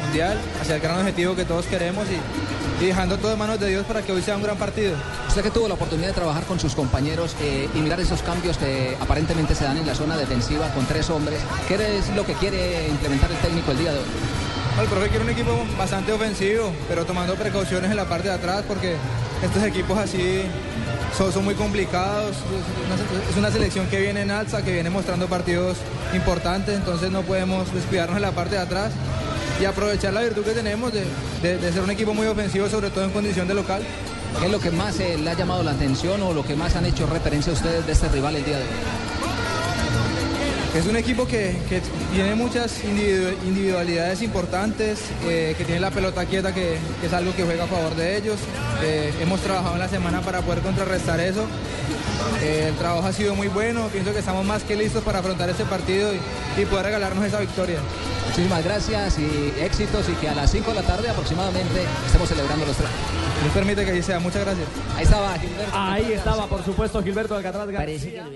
Mundial, hacia el gran objetivo que todos queremos y, y dejando todo en manos de Dios para que hoy sea un gran partido. Usted que tuvo la oportunidad de trabajar con sus compañeros eh, y mirar esos cambios que aparentemente se dan en la zona defensiva con tres hombres, ¿qué es lo que quiere implementar el técnico el día de hoy? El profe quiere un equipo bastante ofensivo, pero tomando precauciones en la parte de atrás porque estos equipos así son, son muy complicados. Es una, es una selección que viene en alza, que viene mostrando partidos importantes, entonces no podemos descuidarnos en la parte de atrás y aprovechar la virtud que tenemos de, de- ser un equipo muy ofensivo, sobre todo en condición de local. ¿Qué es lo que más eh, le ha llamado la atención o lo que más han hecho referencia a ustedes de este rival el día de hoy? Es un equipo que, que tiene muchas individu- individualidades importantes, eh, que tiene la pelota quieta, que, que es algo que juega a favor de ellos. Eh, hemos trabajado en la semana para poder contrarrestar eso. Eh, el trabajo ha sido muy bueno, pienso que estamos más que listos para afrontar este partido y, y poder regalarnos esa victoria. Muchísimas gracias y éxitos y que a las 5 de la tarde aproximadamente estemos celebrando los tres. Dios permite que así sea. Muchas gracias. Ahí estaba Gilberto. Ahí estaba, por supuesto, Gilberto Alcatraz García.